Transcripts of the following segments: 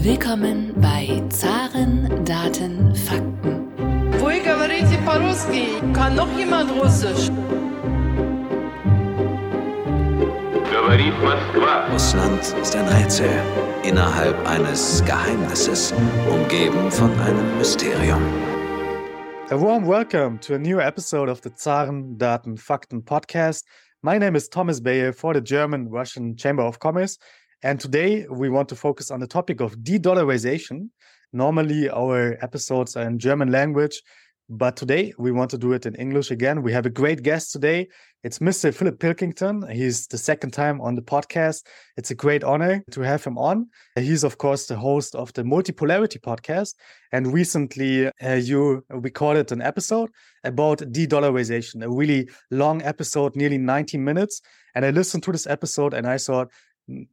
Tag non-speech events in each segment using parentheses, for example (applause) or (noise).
Willkommen bei Zaren, Daten, Fakten. Вы говорите по-русски? Kann noch jemand Russisch? Говорит Москва. Russland ist ein Rätsel innerhalb eines Geheimnisses, umgeben von einem Mysterium. A warm welcome to a new episode of the Zaren Daten Fakten podcast. My name is Thomas Bayer for the German Russian Chamber of Commerce. And today we want to focus on the topic of de dollarization. Normally, our episodes are in German language, but today we want to do it in English again. We have a great guest today. It's Mr. Philip Pilkington. He's the second time on the podcast. It's a great honor to have him on. He's, of course, the host of the Multipolarity podcast. And recently, uh, you recorded an episode about de dollarization, a really long episode, nearly 90 minutes. And I listened to this episode and I thought,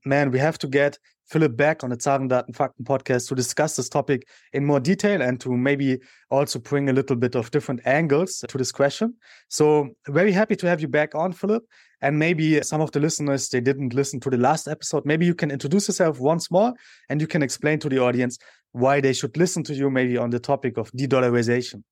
man, we have to get Philip back on the Zaren Daten Fakten podcast to discuss this topic in more detail and to maybe also bring a little bit of different angles to this question. So very happy to have you back on, Philip. And maybe some of the listeners they didn't listen to the last episode. Maybe you can introduce yourself once more and you can explain to the audience why they should listen to you maybe on the topic of de-dollarization.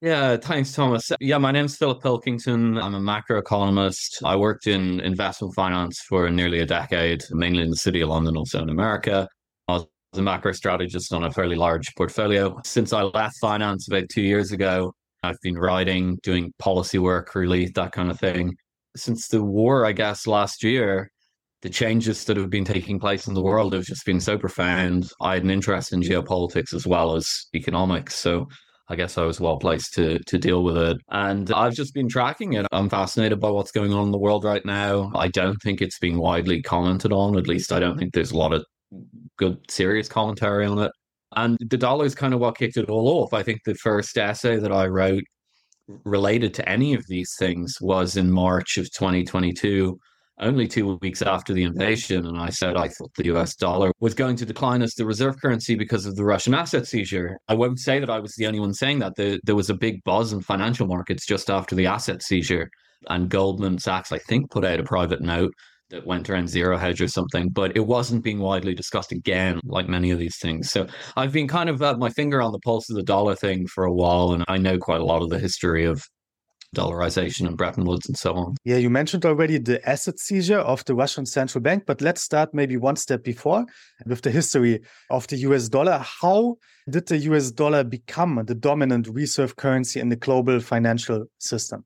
Yeah, thanks, Thomas. Yeah, my name's Philip Pilkington. I'm a macroeconomist. I worked in investment finance for nearly a decade, mainly in the city of London, also in America. I was a macro strategist on a fairly large portfolio. Since I left finance about two years ago, I've been writing, doing policy work, really, that kind of thing. Since the war, I guess, last year, the changes that have been taking place in the world have just been so profound. I had an interest in geopolitics as well as economics. So I guess I was well placed to to deal with it. And I've just been tracking it. I'm fascinated by what's going on in the world right now. I don't think it's being widely commented on. At least I don't think there's a lot of good serious commentary on it. And the dollar is kind of what kicked it all off. I think the first essay that I wrote related to any of these things was in March of 2022 only two weeks after the invasion, and I said I thought the US dollar was going to decline as the reserve currency because of the Russian asset seizure. I won't say that I was the only one saying that. The, there was a big buzz in financial markets just after the asset seizure, and Goldman Sachs, I think, put out a private note that went around zero hedge or something, but it wasn't being widely discussed again, like many of these things. So I've been kind of had my finger on the pulse of the dollar thing for a while, and I know quite a lot of the history of dollarization and Bretton Woods and so on. Yeah, you mentioned already the asset seizure of the Russian central bank, but let's start maybe one step before with the history of the US dollar. How did the US dollar become the dominant reserve currency in the global financial system?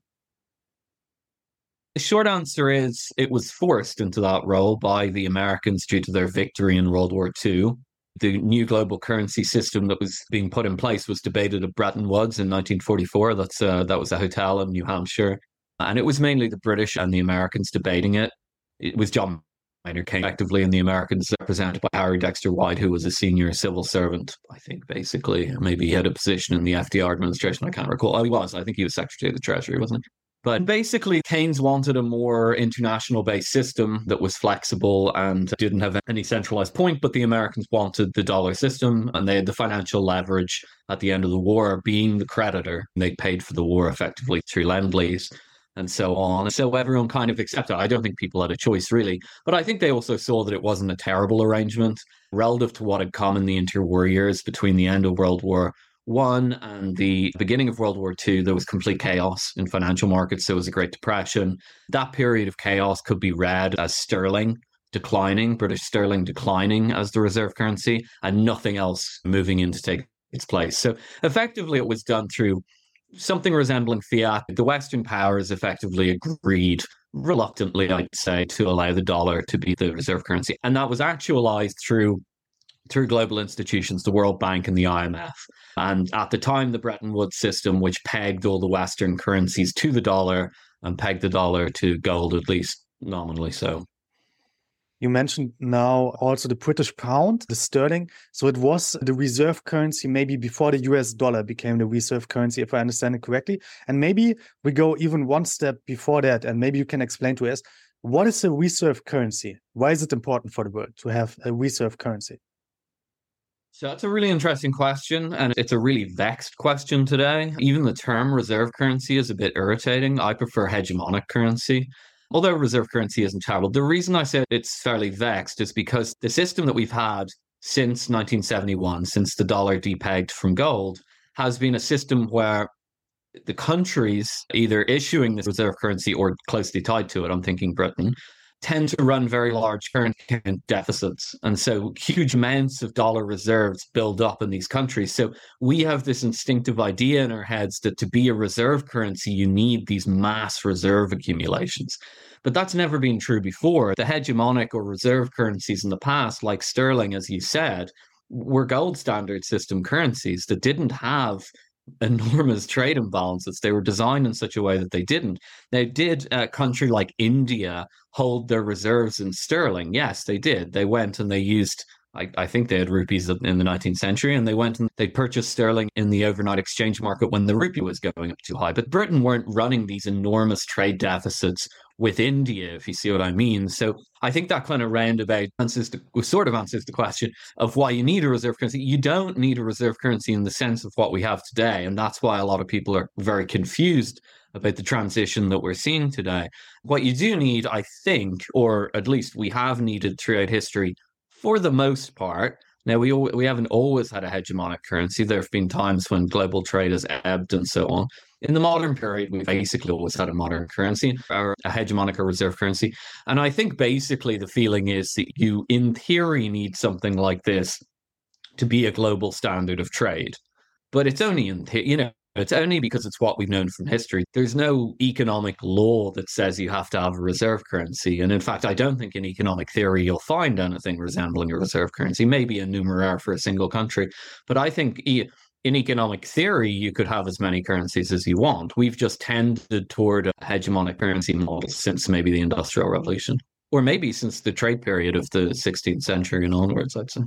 The short answer is it was forced into that role by the Americans due to their victory in World War II. The new global currency system that was being put in place was debated at Bretton Woods in 1944. That's uh, that was a hotel in New Hampshire, and it was mainly the British and the Americans debating it. It was John Maynard Keynes effectively, and the Americans represented by Harry Dexter White, who was a senior civil servant, I think, basically. Maybe he had a position in the FDR administration. I can't recall. Oh, he was. I think he was Secretary of the Treasury, wasn't he? But basically, Keynes wanted a more international based system that was flexible and didn't have any centralized point. But the Americans wanted the dollar system and they had the financial leverage at the end of the war being the creditor. They paid for the war effectively through lend lease and so on. So everyone kind of accepted. I don't think people had a choice really, but I think they also saw that it wasn't a terrible arrangement relative to what had come in the interwar years between the end of World War one and the beginning of World War II, there was complete chaos in financial markets. There was a Great Depression. That period of chaos could be read as sterling declining, British sterling declining as the reserve currency, and nothing else moving in to take its place. So effectively, it was done through something resembling fiat. The Western powers effectively agreed reluctantly, I'd say, to allow the dollar to be the reserve currency. And that was actualized through through global institutions, the World Bank and the IMF. And at the time, the Bretton Woods system, which pegged all the Western currencies to the dollar and pegged the dollar to gold, at least nominally so. You mentioned now also the British pound, the sterling. So it was the reserve currency maybe before the US dollar became the reserve currency, if I understand it correctly. And maybe we go even one step before that. And maybe you can explain to us what is a reserve currency? Why is it important for the world to have a reserve currency? So that's a really interesting question, and it's a really vexed question today. Even the term reserve currency is a bit irritating. I prefer hegemonic currency, although reserve currency isn't terrible. The reason I say it's fairly vexed is because the system that we've had since 1971, since the dollar depegged from gold, has been a system where the countries either issuing this reserve currency or closely tied to it, I'm thinking Britain, tend to run very large current account deficits. And so huge amounts of dollar reserves build up in these countries. So we have this instinctive idea in our heads that to be a reserve currency, you need these mass reserve accumulations. But that's never been true before. The hegemonic or reserve currencies in the past, like sterling, as you said, were gold standard system currencies that didn't have enormous trade imbalances. They were designed in such a way that they didn't. Now, did a country like India hold their reserves in sterling? Yes, they did. They went and they used. I, I think they had rupees in the 19th century, and they went and they purchased sterling in the overnight exchange market when the rupee was going up too high. But Britain weren't running these enormous trade deficits with India, if you see what I mean. So I think that kind of roundabout answers sort of answers the question of why you need a reserve currency. You don't need a reserve currency in the sense of what we have today, and that's why a lot of people are very confused about the transition that we're seeing today. What you do need, I think, or at least we have needed throughout history, for the most part. Now we we haven't always had a hegemonic currency. There have been times when global trade has ebbed and so on in the modern period, we basically always had a modern currency or a hegemonic or reserve currency. And I think basically the feeling is that you, in theory, need something like this to be a global standard of trade. But it's only in, you know, it's only because it's what we've known from history. There's no economic law that says you have to have a reserve currency. And in fact, I don't think in economic theory you'll find anything resembling a reserve currency, maybe a numeraire for a single country. But I think in economic theory, you could have as many currencies as you want. We've just tended toward a hegemonic currency model since maybe the Industrial Revolution, or maybe since the trade period of the 16th century and onwards, I'd say.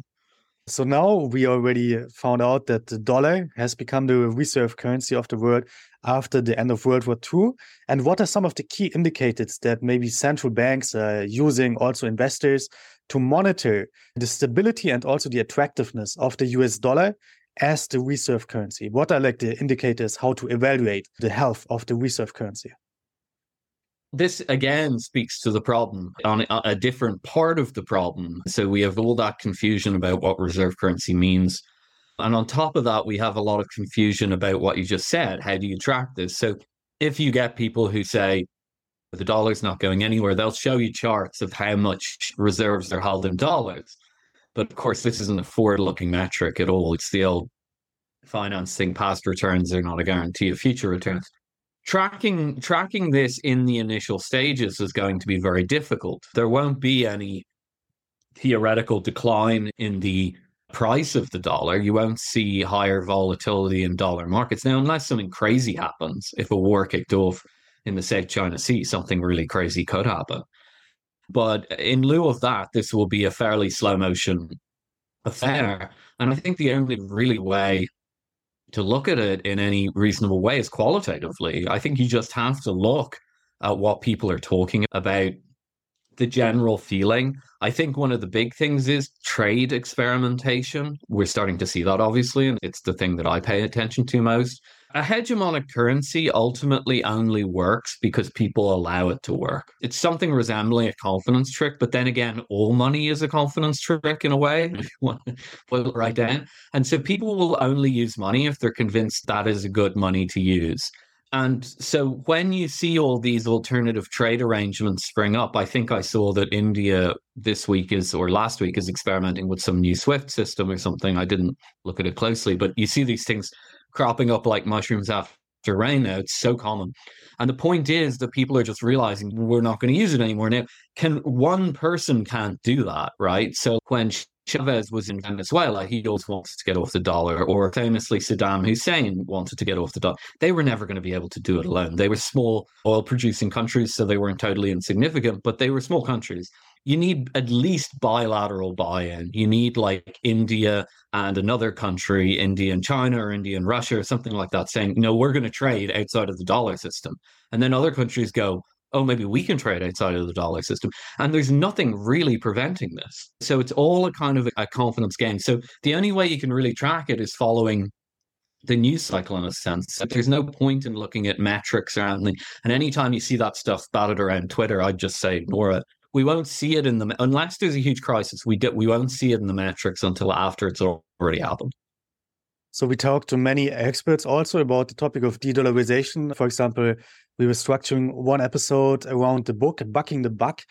So now we already found out that the dollar has become the reserve currency of the world after the end of World War II. And what are some of the key indicators that maybe central banks are using, also investors, to monitor the stability and also the attractiveness of the US dollar as the reserve currency? What are like the indicators how to evaluate the health of the reserve currency? This again speaks to the problem on a different part of the problem. So we have all that confusion about what reserve currency means. And on top of that, we have a lot of confusion about what you just said. How do you track this? So if you get people who say the dollar's not going anywhere, they'll show you charts of how much reserves are held in dollars. But of course, this isn't a forward looking metric at all. It's the old finance thing past returns are not a guarantee of future returns. Tracking tracking this in the initial stages is going to be very difficult. There won't be any theoretical decline in the price of the dollar. You won't see higher volatility in dollar markets. Now, unless something crazy happens, if a war kicked off in the South China Sea, something really crazy could happen. But in lieu of that, this will be a fairly slow motion affair. And I think the only really way to look at it in any reasonable way is qualitatively. I think you just have to look at what people are talking about, the general feeling. I think one of the big things is trade experimentation. We're starting to see that, obviously, and it's the thing that I pay attention to most a hegemonic currency ultimately only works because people allow it to work. It's something resembling a confidence trick, but then again, all money is a confidence trick in a way. (laughs) Put it right down. And so people will only use money if they're convinced that is a good money to use. And so when you see all these alternative trade arrangements spring up, I think I saw that India this week is or last week is experimenting with some new SWIFT system or something. I didn't look at it closely, but you see these things cropping up like mushrooms after rain now. It's so common. And the point is that people are just realizing we're not going to use it anymore. Now, can one person can't do that, right? So when Chavez was in Venezuela, he always wanted to get off the dollar, or famously Saddam Hussein wanted to get off the dollar. They were never going to be able to do it alone. They were small oil producing countries, so they weren't totally insignificant, but they were small countries you need at least bilateral buy-in. You need like India and another country, India and China or India and Russia or something like that, saying, no, we're going to trade outside of the dollar system. And then other countries go, oh, maybe we can trade outside of the dollar system. And there's nothing really preventing this. So it's all a kind of a confidence game. So the only way you can really track it is following the news cycle in a sense. There's no point in looking at metrics or anything. And anytime you see that stuff batted around Twitter, I'd just say ignore it we won't see it in the unless there's a huge crisis. We we won't see it in the metrics until after it's already happened. So we talked to many experts also about the topic of de-dollarization. For example, we were structuring one episode around the book "Bucking the Buck,"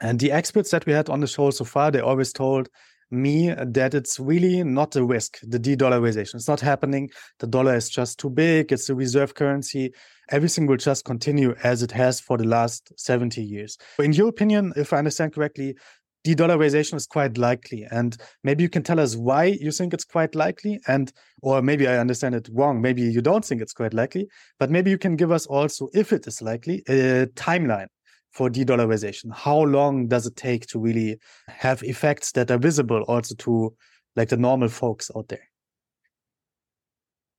and the experts that we had on the show so far, they always told me that it's really not a risk, the de dollarization. It's not happening. The dollar is just too big. It's a reserve currency. Everything will just continue as it has for the last 70 years. In your opinion, if I understand correctly, de dollarization is quite likely. And maybe you can tell us why you think it's quite likely. And, or maybe I understand it wrong. Maybe you don't think it's quite likely, but maybe you can give us also, if it is likely, a timeline for de-dollarization? How long does it take to really have effects that are visible also to like the normal folks out there?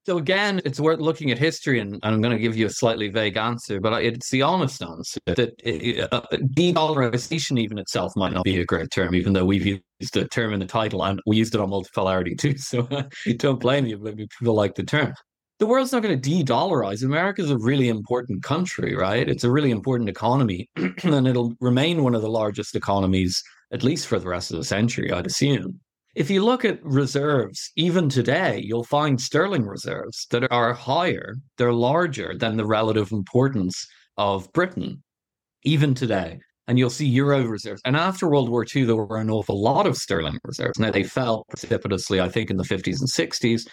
So again, it's worth looking at history, and, I'm going to give you a slightly vague answer, but it's the honest answer that eh, eh, uh, de-dollarization even itself might not be a great term, even though we've used the term in the title, and we used it on multipolarity too. (laughs) So uh, don't blame you, maybe people like the term the world's not going to de-dollarize. America is a really important country, right? It's a really important economy, (clears throat) and it'll remain one of the largest economies at least for the rest of the century, I'd assume. If you look at reserves, even today, you'll find sterling reserves that are higher, they're larger than the relative importance of Britain, even today. And you'll see euro reserves. And after World War II, there were an awful lot of sterling reserves. Now, they fell precipitously, I think, in the 50s and 60s,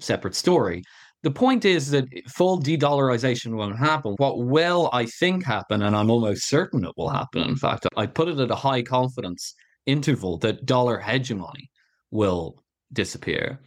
separate story. The point is that full de dollarization won't happen. What will, I think, happen, and I'm almost certain it will happen, in fact, I put it at a high confidence interval that dollar hegemony will disappear.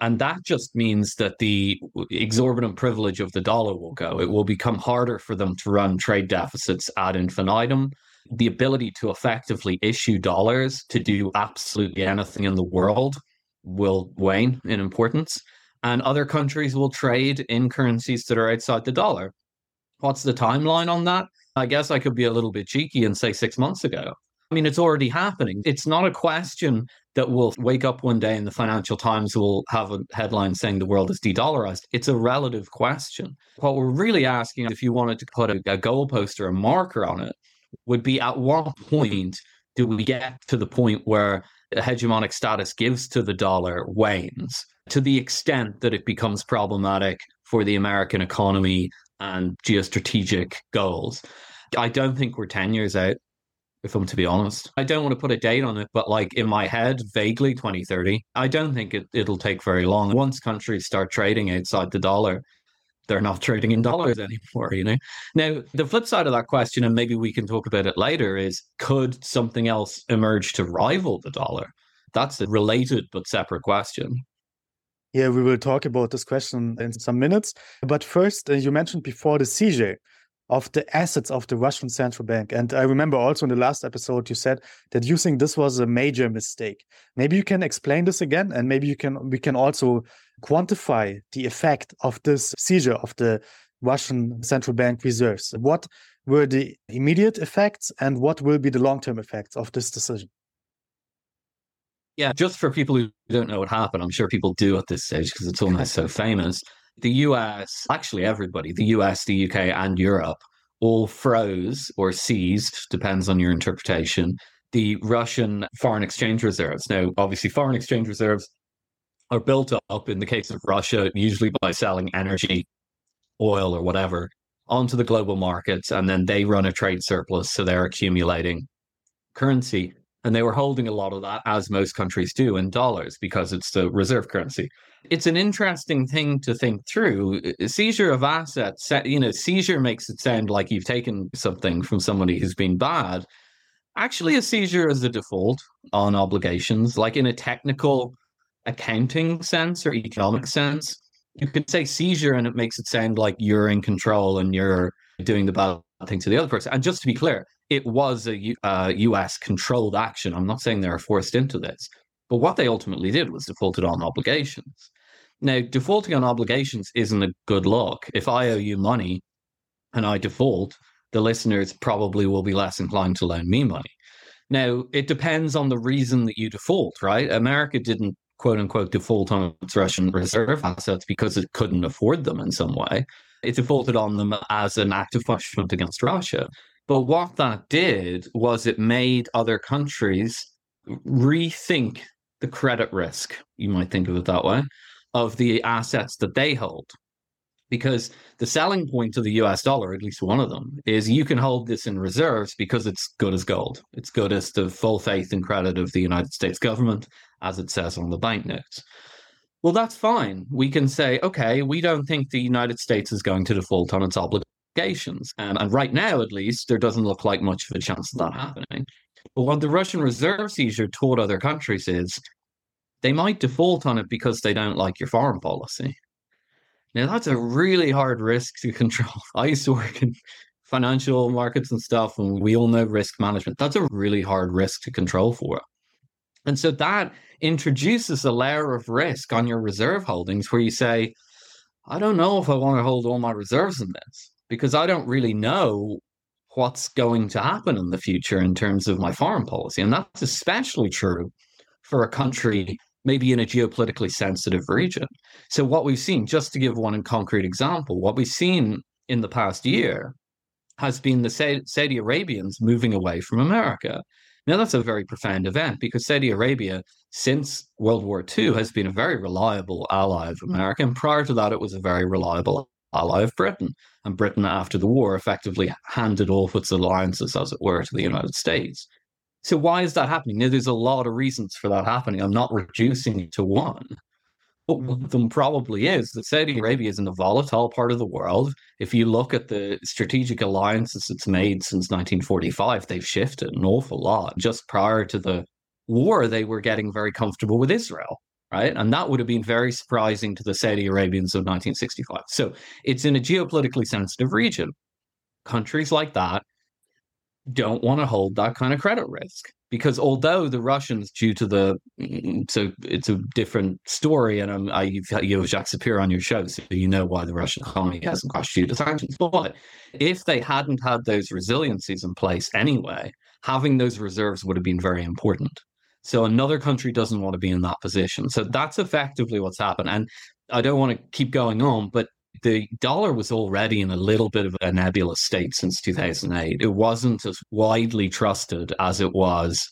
And that just means that the exorbitant privilege of the dollar will go. It will become harder for them to run trade deficits ad infinitum. The ability to effectively issue dollars to do absolutely anything in the world will wane in importance and other countries will trade in currencies that are outside the dollar. What's the timeline on that? I guess I could be a little bit cheeky and say six months ago. I mean, it's already happening. It's not a question that will wake up one day and the Financial Times will have a headline saying the world is de dollarized. It's a relative question. What we're really asking, if you wanted to put a, a goalpost or a marker on it, would be at what point do we get to the point where hegemonic status gives to the dollar wanes? to the extent that it becomes problematic for the American economy and geostrategic goals. I don't think we're 10 years out, if I'm to be honest. I don't want to put a date on it, but like in my head, vaguely 2030. I don't think it, it'll take very long. Once countries start trading outside the dollar, they're not trading in dollars anymore, you know? Now, the flip side of that question, and maybe we can talk about it later, is could something else emerge to rival the dollar? That's a related but separate question. Yeah, we will talk about this question in some minutes. But first, uh, you mentioned before the seizure of the assets of the Russian central bank. And I remember also in the last episode, you said that you think this was a major mistake. Maybe you can explain this again, and maybe you can we can also quantify the effect of this seizure of the Russian central bank reserves. What were the immediate effects, and what will be the long term effects of this decision? Yeah, just for people who don't know what happened, I'm sure people do at this stage because it's almost so famous. The US, actually everybody, the US, the UK, and Europe all froze or seized, depends on your interpretation, the Russian foreign exchange reserves. Now, obviously, foreign exchange reserves are built up in the case of Russia, usually by selling energy, oil, or whatever onto the global markets, and then they run a trade surplus. So they're accumulating currency. And they were holding a lot of that, as most countries do, in dollars because it's the reserve currency. It's an interesting thing to think through. Uh, seizure of assets, you know, seizure makes it sound like you've taken something from somebody who's been bad. Actually, a seizure is a default on obligations, like in a technical accounting sense or economic sense. You could say seizure and it makes it sound like you're in control and you're doing the bad thing to the other person. And just to be clear, it was a uh, US controlled action. I'm not saying they were forced into this, but what they ultimately did was defaulted on obligations. Now, defaulting on obligations isn't a good look. If I owe you money and I default, the listeners probably will be less inclined to loan me money. Now, it depends on the reason that you default, right? America didn't quote unquote default on its Russian reserve assets because it couldn't afford them in some way. It defaulted on them as an act of punishment against Russia. But what that did was it made other countries rethink the credit risk, you might think of it that way, of the assets that they hold. Because the selling point of the US dollar, at least one of them, is you can hold this in reserves because it's good as gold. It's good as the full faith and credit of the United States government, as it says on the banknotes. Well, that's fine. We can say, okay, we don't think the United States is going to default on its obligations. Um, and right now, at least, there doesn't look like much of a chance of that happening. But what the Russian reserve seizure taught other countries is they might default on it because they don't like your foreign policy. Now, that's a really hard risk to (laughs) control. I used to work in financial markets and stuff, and we all know risk management. That's a really hard risk to control for. And so that introduces a layer of risk on your reserve holdings where you say, I don't know if I want to hold all my reserves in this because I don't really know what's going to happen in the future in terms of my foreign policy. And that's especially true for a country maybe in a geopolitically sensitive region. So, what we've seen, just to give one concrete example, what we've seen in the past year has been the Saudi Arabians moving away from America. Now, that's a very profound event because Saudi Arabia, since World War II, has been a very reliable ally of mm. America. And prior to that, it was a very reliable ally of Britain. And Britain, after the war, effectively handed off its alliances, as it were, to the United States. So, why is that happening? Now, there's a lot of reasons for that happening. I'm not reducing it to one. But one of them probably is that Saudi Arabia is in a volatile part of the world. If you look at the strategic alliances it's made since 1945, they've shifted an awful lot. Just prior to the war, they were getting very comfortable with Israel, right? And that would have been very surprising to the Saudi Arabians of 1965. So it's in a geopolitically sensitive region. Countries like that don't want to hold that kind of credit risk because although the Russians, due to the so it's a different story, and I'm, I you've you have Jacques Sapir on your show, so you know why the Russian economy hasn't crashed due to sanctions. But if they hadn't had those resiliencies in place anyway, having those reserves would have been very important. So another country doesn't want to be in that position. So that's effectively what's happened. And I don't want to keep going on, but the dollar was already in a little bit of a nebulous state since 2008. It wasn't as widely trusted as it was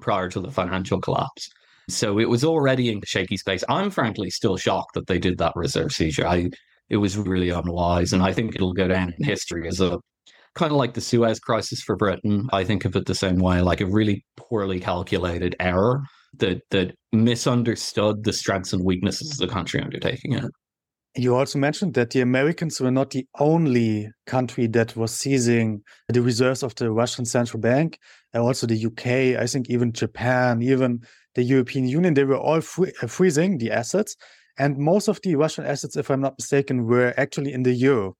prior to the financial collapse. So it was already in shaky space. I'm frankly still shocked that they did that reserve seizure. I it was really unwise, and I think it'll go down in history as a kind of like the Suez crisis for Britain. I think of it the same way, like a really poorly calculated error that that misunderstood the strengths and weaknesses of the country undertaking it. You also mentioned that the Americans were not the only country that was seizing the reserves of the Russian central bank. And also the UK, I think even Japan, even the European Union, they were all free- uh, freezing the assets. And most of the Russian assets, if I'm not mistaken, were actually in the euro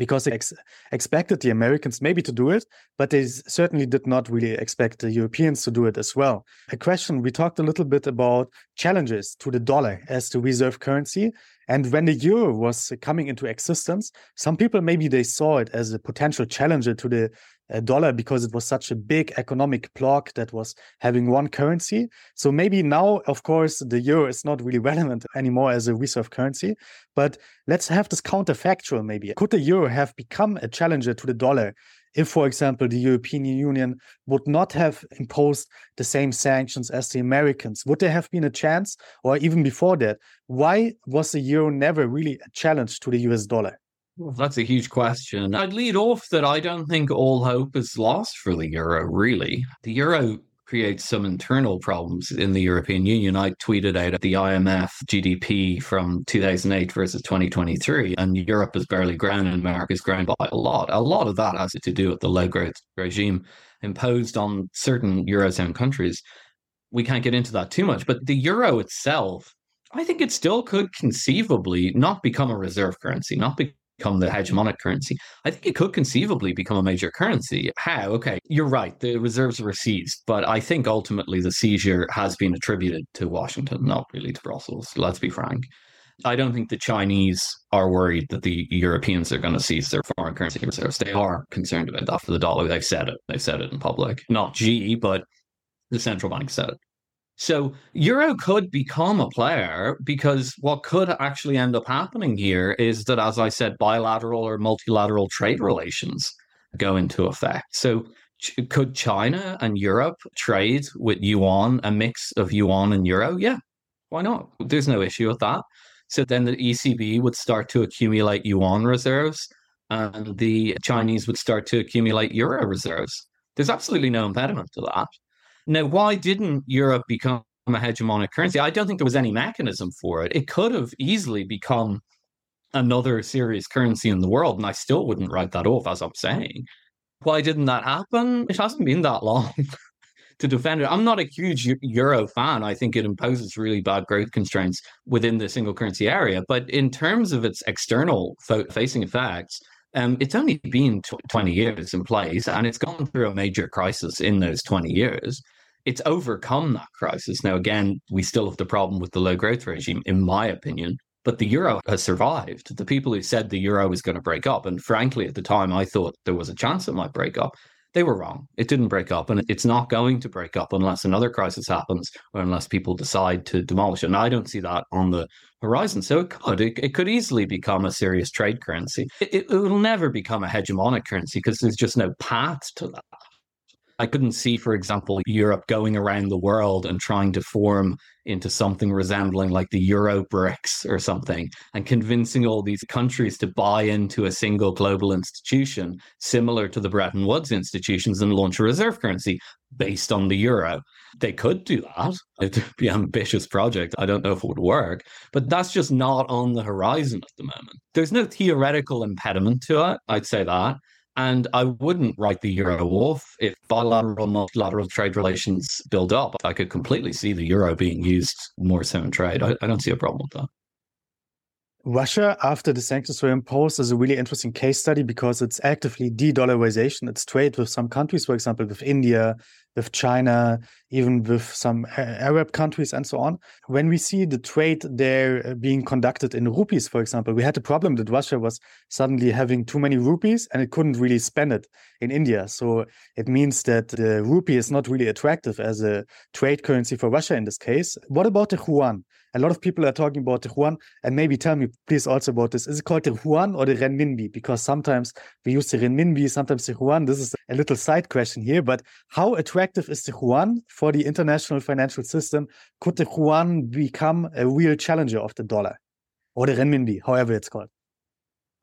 because they ex- expected the Americans maybe to do it, but they certainly did not really expect the Europeans to do it as well. A question we talked a little bit about challenges to the dollar as the reserve currency. And when the euro was coming into existence, some people maybe they saw it as a potential challenger to the dollar because it was such a big economic bloc that was having one currency. So maybe now, of course, the euro is not really (laughs) relevant anymore as a reserve currency. But let's have this counterfactual maybe. Could the euro have become a challenger to the dollar if, for example, the European Union would not have imposed the same sanctions as the Americans, would there have been a chance? Or even before that, why was the euro never really a challenge to the US dollar? Well, that's a huge question. I'd lead off that I don't think all hope is lost for the euro, really. The euro creates some internal problems in the European Union. I tweeted out the IMF GDP from 2008 versus 2023, and Europe has barely grown and America America's grown by a lot. A lot of that has to do with the low growth regime imposed on certain Eurozone countries. We can't get into that too much, but the euro itself, I think it still could conceivably not become a reserve currency, not be- become the hegemonic currency. I think it could conceivably become a major currency. How? Okay, you're right. The reserves were seized, but I think ultimately the seizure has been attributed to Washington, not really to Brussels. Let's be frank. I don't think the Chinese are worried that the Europeans are going to seize their foreign currency reserves. They are concerned about that for the dollar. They've said it. They've said it in public. Not Xi, but the central bank said it. So Euro could become a player because what could actually end up happening here is that, as I said, bilateral or multilateral trade relations go into effect. So could China and Europe trade with yuan, a mix of yuan and euro? Yeah, why not? There's no issue with that. So then the ECB would start to accumulate yuan reserves and the Chinese would start to accumulate euro reserves. There's absolutely no impediment to that. Now, why didn't Europe become a hegemonic currency? I don't think there was any mechanism for it. It could have easily become another serious currency in the world, and I still wouldn't write that off, as I'm saying. Why didn't that happen? It hasn't been that long (laughs) to defend it. I'm not a huge euro fan. I think it imposes really bad growth constraints within the single currency area. But in terms of its external facing effects, um, it's only been 20 years in place and it's gone through a major crisis in those 20 years. It's overcome that crisis. Now, again, we still have the problem with the low growth regime, in my opinion, but the euro has survived. The people who said the euro was going to break up, and frankly, at the time, I thought there was a chance it might break up. They were wrong. It didn't break up, and it's not going to break up unless another crisis happens or unless people decide to demolish it. And I don't see that on the horizon. So it could. It, it could easily become a serious trade currency. It, it will never become a hegemonic currency because there's just no path to that. I couldn't see, for example, Europe going around the world and trying to form into something resembling like the Euro BRICS or something and convincing all these countries to buy into a single global institution similar to the Bretton Woods institutions and launch a reserve currency based on the euro. They could do that. It'd be an ambitious project. I don't know if it would work, but that's just not on the horizon at the moment. There's no theoretical impediment to it. I'd say that. And I wouldn't write the euro off if bilateral, multilateral trade relations build up. I could completely see the euro being used more so in trade. I, I don't see a problem with that. Russia, after the sanctions were imposed, is a really interesting case study because it's actively de dollarization. It's trade with some countries, for example, with India, with China, even with some Arab countries and so on. When we see the trade there uh, being conducted in rupees, for example, we had a problem that Russia was suddenly having too many rupees and it couldn't really spend it in India. So it means that the rupee is not really attractive as a trade currency for Russia in this case. What about the yuan? A lot of people are talking about the yuan, and maybe tell me, please, also about this. Is it called the yuan or the renminbi? Because sometimes we use the renminbi, sometimes the yuan. This is a little side question here, but how attractive is the yuan for the international financial system? Could the yuan become a real challenger of the dollar or the renminbi, however it's called?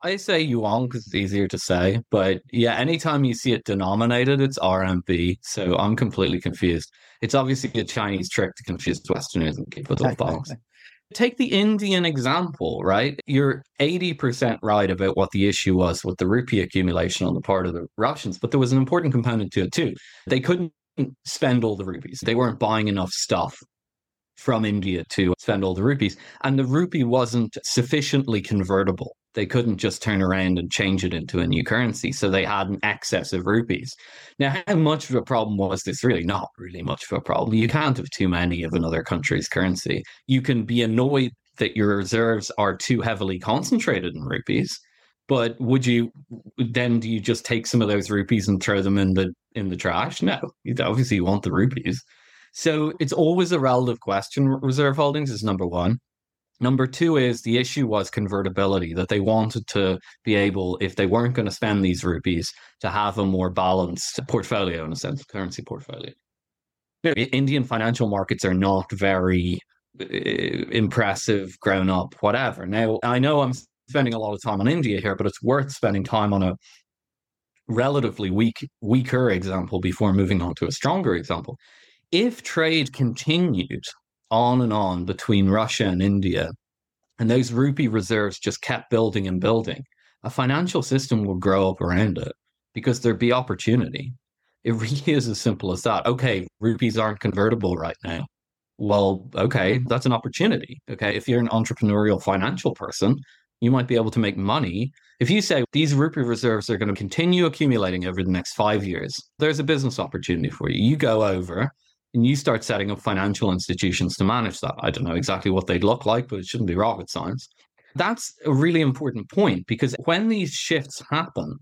I say yuan because it's easier to say, but yeah, anytime you see it denominated, it's RMB. So I'm completely confused. It's obviously a Chinese trick to confuse Westerners and keep off balance. Take the Indian example, right? You're 80% right about what the issue was with the rupee accumulation on the part of the Russians, but there was an important component to it too. They couldn't spend all the rupees, they weren't buying enough stuff from India to spend all the rupees. And the rupee wasn't sufficiently convertible they couldn't just turn around and change it into a new currency. So they had an excess of rupees. Now, how much of a problem was this really? Not really much of a problem. You can't have too many of another country's currency. You can be annoyed that your reserves are too heavily concentrated in rupees. But would you then do you just take some of those rupees and throw them in the in the trash? No, obviously you want the rupees. So it's always a relative question. Reserve holdings is number one. Number two is the issue was convertibility, that they wanted to be able, if they weren't going to spend these rupees, to have a more balanced portfolio in a sense, currency portfolio. Indian financial markets are not very uh, impressive, grown up, whatever. Now, I know I'm spending a lot of time on India here, but it's worth spending time on a relatively weak, weaker example before moving on to a stronger example. If trade continued on and on between Russia and India, and those rupee reserves just kept building and building, a financial system will grow up around it because there'd be opportunity. It (laughs) really is as simple as that. Okay, rupees aren't convertible right now. Well, okay, that's an opportunity. Okay, if you're an entrepreneurial financial person, you might be able to make money. If you say these rupee reserves are going to continue accumulating over the next five years, there's a business opportunity for you. You go over, and you start setting up financial institutions to manage that. I don't know exactly what they'd look like, but it shouldn't be rocket science. That's a really important point because when these shifts happen,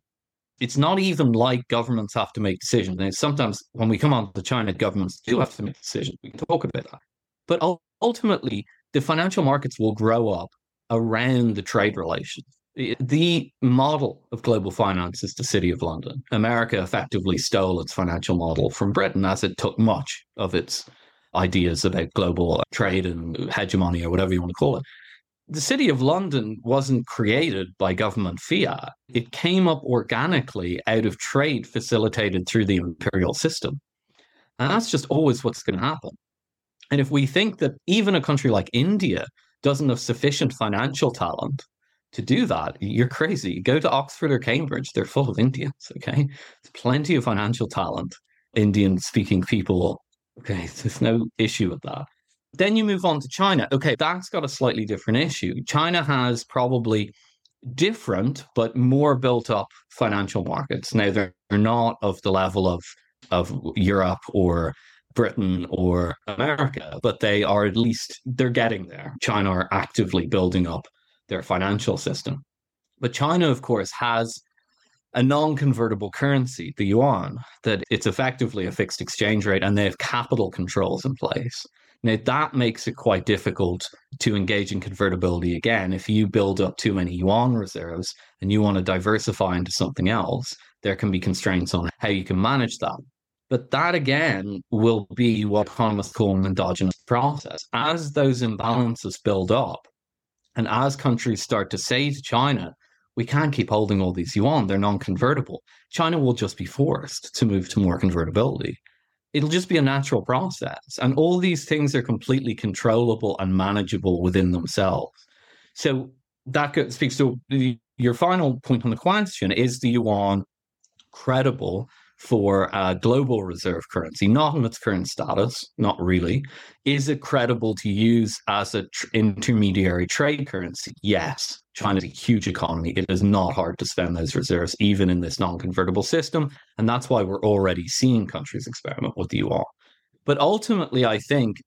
it's not even like governments have to make decisions. And sometimes when we come on to China, governments do have to make decisions. We can talk about that. But ultimately, the financial markets will grow up around the trade relations. The model of global finance is the City of London. America effectively stole its financial model from Britain as it took much of its ideas about global trade and hegemony or whatever you want to call it. The City of London wasn't created by government fiat. It came up organically out of trade facilitated through the imperial system. And that's just always what's going to happen. And if we think that even a country like India doesn't have sufficient financial talent to do that, you're crazy. Go to Oxford or Cambridge, they're full of Indians, okay? There's plenty of financial talent, Indian speaking people. Okay, (laughs) there's no issue with that. Then you move on to China. Okay, that's got a slightly different issue. China has probably different but more built up financial markets. Now they're not of the level of of Europe or Britain or America, but they are at least they're getting there. China are actively building up their financial system. But China, of course, has a non-convertible currency, the yuan, that it's effectively a fixed exchange rate and they have capital controls in place. Now that makes it quite difficult to engage in convertibility again. If you build up too many yuan reserves and you want to diversify into something else, there can be constraints on how you can manage that. But that again will be what economists call an endogenous process. As those imbalances build up, and as countries start to say to China, we can't keep holding all these yuan, they're non convertible, China will just be forced to move to more convertibility. It'll just be a natural process. And all these things are completely controllable and manageable within themselves. So that speaks to your final point on the question is the yuan credible for a global reserve currency, not in its current status, not really. Is it credible to use as an tr- intermediary trade currency? Yes. China is a huge economy. It is not hard to spend those reserves, even in this non convertible system. And that's why we're already seeing countries experiment with the yuan. But ultimately, I think,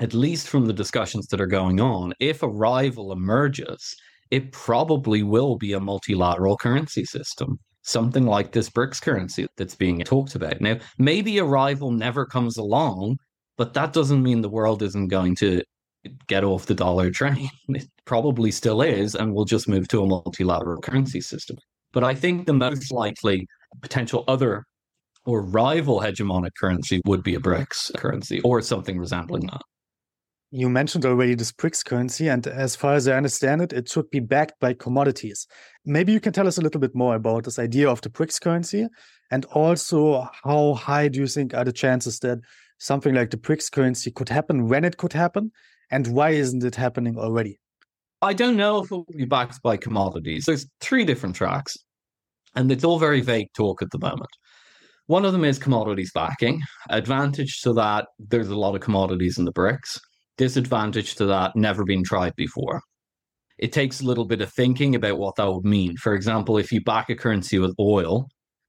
at least from the discussions that are going on, if a rival emerges, it probably will be a multilateral currency system something like this BRICS currency that's being talked about. Now, maybe a rival never comes along, but that doesn't mean the world isn't going to get off the dollar train. (laughs) It probably still is, and we'll just move to a multilateral currency system. But I think the most likely potential other or rival hegemonic currency would be a BRICS currency or something resembling that. You mentioned already this BRICS currency, and as far as I understand it, it should be backed by commodities. Maybe you can tell us a little bit more about this idea of the BRICS currency, and also how high do you think are the chances that something like the BRICS currency could happen, when it could happen, and why isn't it happening already? I don't know if it will be backed by commodities. There's three different tracks, and it's all very vague talk at the moment. One of them is commodities backing. Advantage to that, there's a lot of commodities in the BRICS disadvantage to that never been tried before. It takes a little bit of thinking about what that would mean. For example, if you back a currency with oil,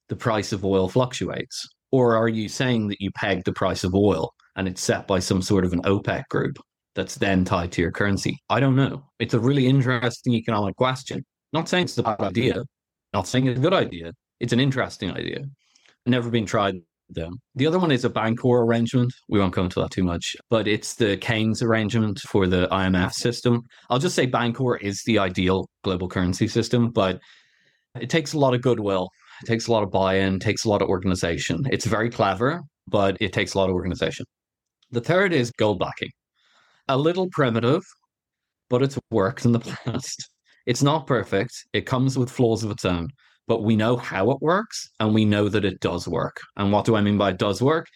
the price of oil fluctuates. Or are you saying that you peg the price of oil and it's set by some sort of an OPEC group that's then tied to your currency? I don't know. It's a really interesting economic question. Not saying it's a bad idea, not saying it's a good idea. It's an interesting idea. Never been tried them. The other one is a Bancor arrangement. We won't go into that too much, but it's the Keynes arrangement for the IMF system. I'll just say Bancor is the ideal global currency system, but it takes a lot of goodwill. It takes a lot of buy-in, takes a lot of organization. It's very clever, but it takes a lot of organization. The third is gold backing. A little primitive, but it's worked in the (laughs) past. It's not perfect. It comes with flaws of its own but we know how it works and we know that it does work. And what do I mean by it does work?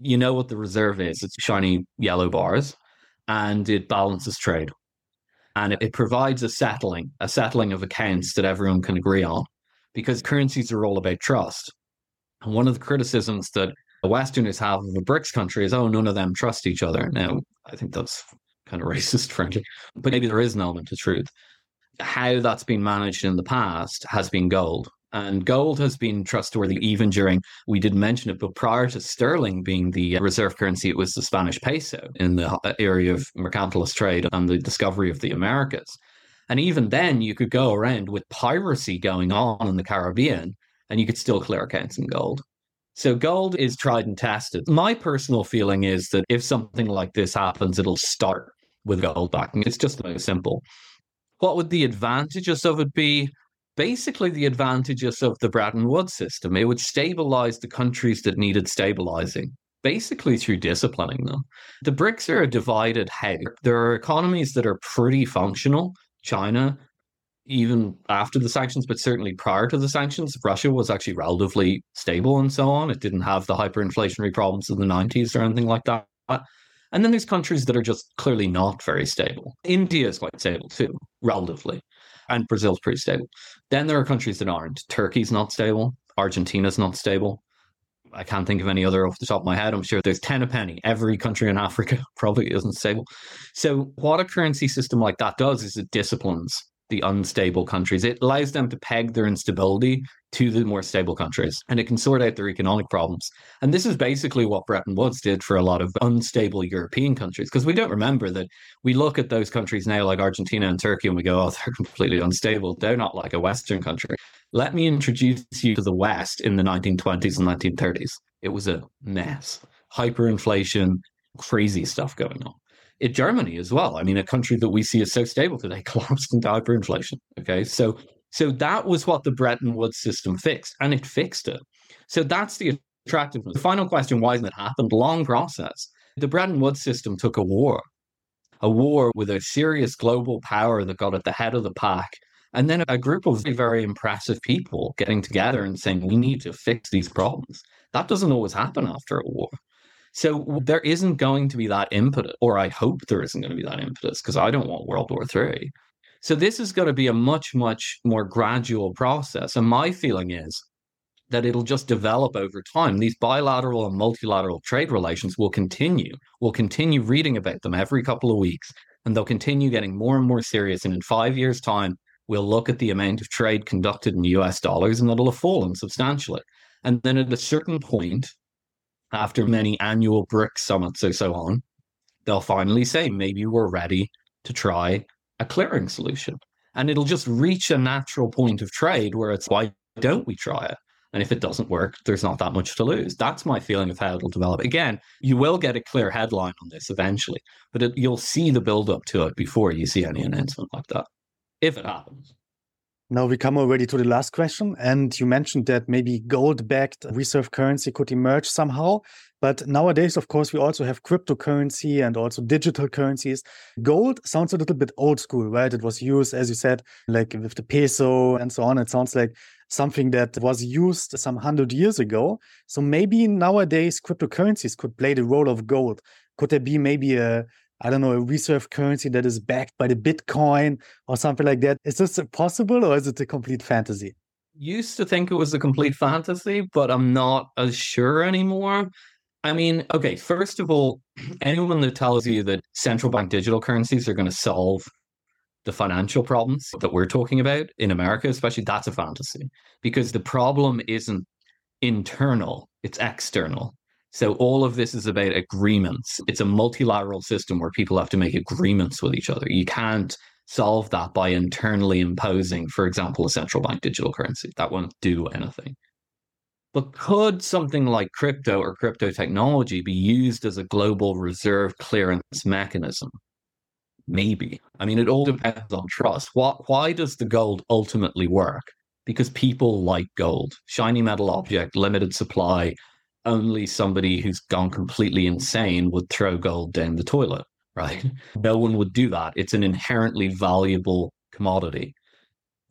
You know what the reserve is it's shiny yellow bars and it balances trade. And it, it provides a settling, a settling of accounts that everyone can agree on because currencies are all about trust. And one of the criticisms that the Westerners have of a BRICS country is, oh, none of them trust each other. Now, I think that's kind of (laughs) racist, frankly, but maybe there is an element of truth how that's been managed in the past has been gold. And gold has been trustworthy even during, we didn't mention it, but prior to sterling being the reserve currency, it was the Spanish peso in the area of mercantilist trade and the discovery of the Americas. And even then, you could go around with piracy going on in the Caribbean and you could still clear accounts in gold. So gold is tried and tested. My personal feeling is that if something like this happens, it'll start with gold backing. It's just most simple What would the advantages of it be? Basically, the advantages of the Bretton Woods system. It would stabilize the countries that needed stabilizing, basically through disciplining them. The BRICS are a divided head. There are economies that are pretty functional. China, even after the sanctions, but certainly prior to the sanctions, Russia was actually relatively stable and so on. It didn't have the hyperinflationary problems of the 90s or anything like that. And then there's countries that are just clearly not very stable. India is quite stable too, relatively. And Brazil's pretty stable. Then there are countries that aren't. Turkey's not stable. Argentina's not stable. I can't think of any other off the top of my head. I'm sure there's 10 a penny. Every country in (laughs) Africa probably isn't stable. So, what a currency system like that does is it disciplines the unstable countries. It allows them to peg their instability to the more stable countries and it can sort out their economic problems. And this is basically what Bretton Woods did for a lot of unstable European countries. Because we don't remember that we look at those countries now like Argentina and Turkey and we go, oh, (laughs) they're completely unstable. They're not like a Western country. Let me introduce you to the West in the 1920s and 1930s. It was a mess, hyperinflation, crazy stuff going on in Germany as well. I mean, a country that we see as so stable today (laughs) collapsed into hyperinflation. Okay, so so that was what the Bretton Woods system fixed, and it fixed it. So that's the attractiveness. The final question: Why hasn't it happened? Long process. The Bretton Woods system took a war, a war with a serious global power that got at the head of the pack. And then a group of very, very impressive people getting together and saying, we need to fix these problems. That doesn't always happen after a war. So there isn't going to be that impetus, or I hope there isn't going to be that impetus, because I don't want World War III. So this is going to be a much, much more gradual process. And my feeling is that it'll just develop over time. These bilateral and multilateral trade relations will continue. We'll continue reading about them every couple of weeks, and they'll continue getting more and more serious. And in five years' time, we'll look at the amount of trade conducted in US dollars, and it'll have fallen substantially. And then at a certain point, after many annual BRIC summits or so on, they'll finally say, maybe we're ready to try a clearing solution. And it'll just reach a natural point of trade where it's why don't we try it? And if it doesn't work, there's not that much to lose. That's my feeling of how it'll develop. Again, you will get a clear headline on this eventually, but it, you'll see the build up to it before you see any announcement like that, if it happens. Now we come already to the last question. And you mentioned that maybe gold backed reserve currency could emerge somehow. But nowadays, of course, we also have cryptocurrency and also digital currencies. Gold sounds a little bit old school, right? It was used, as you said, like with the peso and so on. It sounds like something that was used some hundred years ago. So maybe nowadays cryptocurrencies could play the role of gold. Could there be maybe a, I don't know, a reserve currency that is backed by the Bitcoin or something like that. Is this possible or is it a complete fantasy? Used to think it was a complete fantasy, but I'm not as sure anymore. I mean, okay, first of all, (clears throat) anyone that tells you that central bank digital currencies are going to solve the financial problems that we're talking about in America, especially, that's a fantasy because the problem isn't internal, it's external. So all of this is about agreements. It's a multilateral system where people have to make agreements with each other. You can't solve that by internally imposing, for example, a central bank digital currency. That won't do anything. But could something like crypto or crypto technology be used as a global reserve clearance mechanism? Maybe. I mean, it all depends on trust. What, why does the gold ultimately work? Because people like gold, shiny metal object, limited supply, only somebody who's gone completely insane would throw gold down the toilet, (laughs) right? No one would do that. It's an inherently valuable commodity.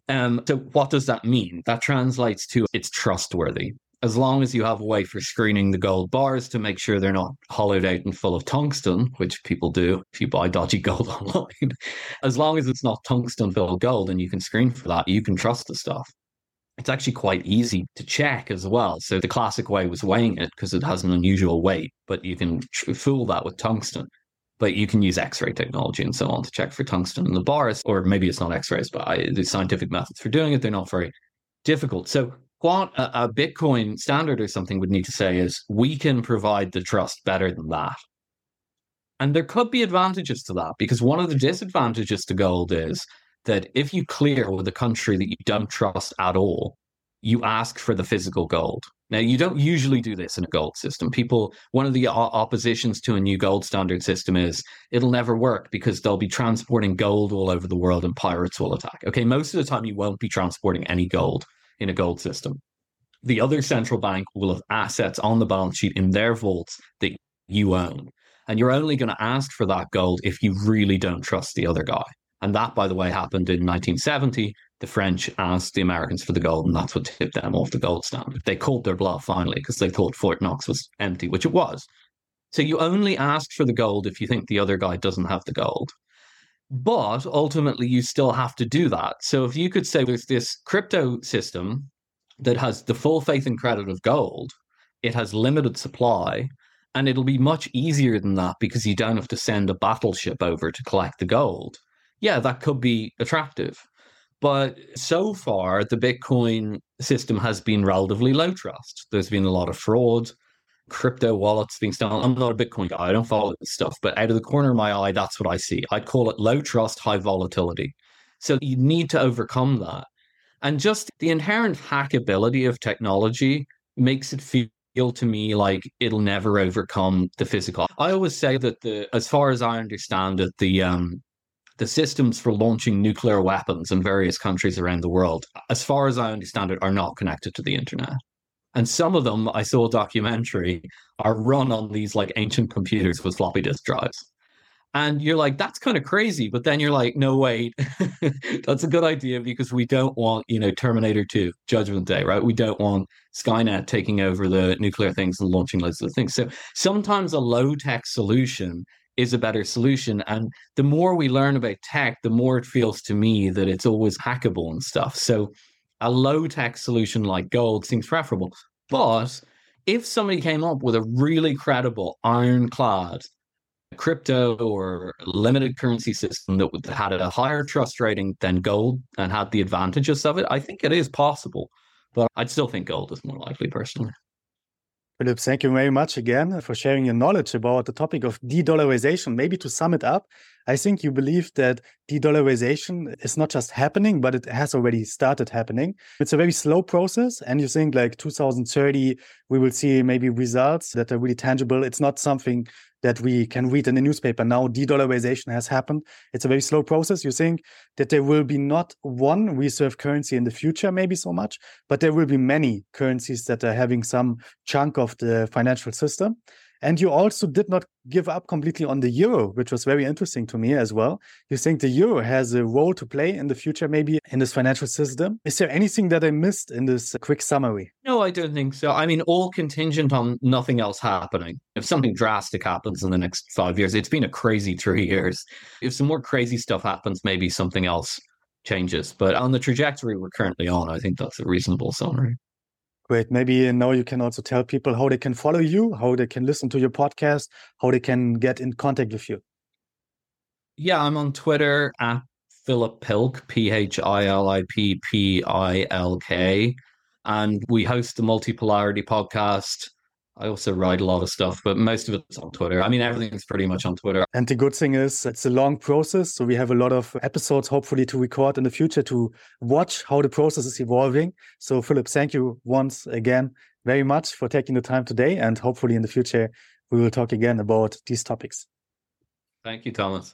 Um, so, what does that mean? That translates to it's trustworthy. As long as you have a way for screening the gold bars to make sure they're not hollowed out and full of tungsten, which people do if you buy dodgy gold (laughs) online, as long as it's not tungsten filled gold and you can screen for that, you can trust the stuff it's actually quite easy to check as well. So the classic way was weighing it because it has an unusual weight, but you can fool that with tungsten. But you can use X-ray technology and so on to check for tungsten in the bars, or maybe it's not X-rays, but I, the scientific methods for doing it they're not very difficult. So what a, a Bitcoin standard or something would need to say is we can provide the trust better than that. And there could be advantages to that because one of the disadvantages to gold is that if you clear with a country that you don't trust at all, you ask for the physical gold. Now, you don't usually do this in a gold system. People, one of the oppositions to a new gold standard system is it'll never work because they'll be transporting gold all over the world and pirates will attack. Okay, most of the time, you won't be transporting any gold in a gold system. The other central bank will have assets on the balance sheet in their vaults that you own. And you're only going to ask for that gold if you really don't trust the other guy. And that, by the way, happened in 1970 the French asked the Americans for the gold, and that's what tipped them off the gold standard. They called their bluff finally because they thought Fort Knox was empty, which it was. So you only ask for the gold if you think the other guy doesn't have the gold. But ultimately, you still have to do that. So if you could say there's this crypto system that has the full faith and credit of gold, it has limited supply, and it'll be much easier than that because you don't have to send a battleship over to collect the gold. Yeah, that could be attractive. But so far, the Bitcoin system has been relatively low trust. There's been a lot of fraud, crypto wallets being stolen. I'm not a Bitcoin guy, I don't follow this stuff, but out of the corner of my eye, that's what I see. I'd call it low trust, high volatility. So you need to overcome that. And just the inherent hackability of technology makes it feel to me like it'll never overcome the physical. I always say that the as far as I understand it, the um the systems for launching nuclear weapons in various countries around the world, as far as I understand it, are not connected to the internet. And some of them, I saw documentary, are run on these like ancient computers with floppy disk drives. And you're like, that's kind of crazy. But then you're like, no, wait, (laughs) that's a good idea because we don't want, you know, Terminator 2, Judgment Day, right? We don't want Skynet taking over the nuclear things and launching loads of things. So sometimes a low tech solution is a better solution. And the more we learn about tech, the more it feels to me that it's always hackable and stuff. So a low tax solution like gold seems preferable. But if somebody came up with a really credible, ironclad crypto or limited currency system that had a higher trust rating than gold and had the advantages of it, I think it is possible. But I'd still think gold is more likely personally. Philip, thank you very much again for sharing your knowledge about the topic of de dollarization. Maybe to sum it up, I think you believe that de dollarization is not just happening, but it has already started happening. It's a very slow process. And you think like 2030, we will see maybe results that are really tangible. It's not something that we can read in the newspaper. Now de-dollarization has happened. It's a very slow process. You think that there will be not one reserve currency in the future, maybe so much, but there will be many currencies that are having some chunk of the financial system. And you also did not give up completely on the euro, which was very interesting to me as well. You think the euro has a role to play in the future, maybe in this financial system? Is there anything that I missed in this quick summary? No, I don't think so. I mean, all contingent on nothing else happening. If something drastic happens in the next five years, it's been a crazy three (laughs) years. If some more crazy stuff happens, maybe something else changes. But on the trajectory we're currently on, I think that's a reasonable summary. Great. Maybe now you can also tell people how they can follow you, how they can listen to your podcast, how they can get in contact with you. Yeah, I'm on Twitter at Philip Pilk, P H I L I P P I L K. And we host the Multipolarity podcast I also write a lot of stuff, but most of it's on Twitter. I mean, everything's pretty much on Twitter. And the good thing is, it's a long process. So we have a lot of episodes, hopefully, to record in the future to watch how the process is evolving. So, Philip, thank you once again very much for taking the time today. And hopefully, in the future, we will talk again about these topics. Thank you, Thomas.